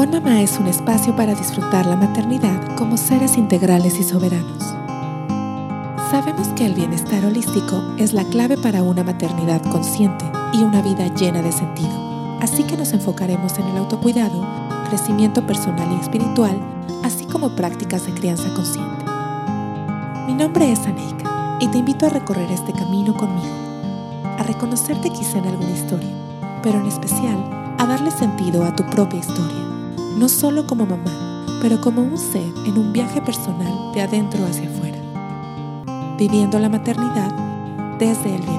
On Mamá es un espacio para disfrutar la maternidad como seres integrales y soberanos. Sabemos que el bienestar holístico es la clave para una maternidad consciente y una vida llena de sentido. Así que nos enfocaremos en el autocuidado, crecimiento personal y espiritual, así como prácticas de crianza consciente. Mi nombre es Aneika y te invito a recorrer este camino conmigo, a reconocerte quizá en alguna historia, pero en especial a darle sentido a tu propia historia no solo como mamá, pero como un ser en un viaje personal de adentro hacia afuera, viviendo la maternidad desde el bienestar.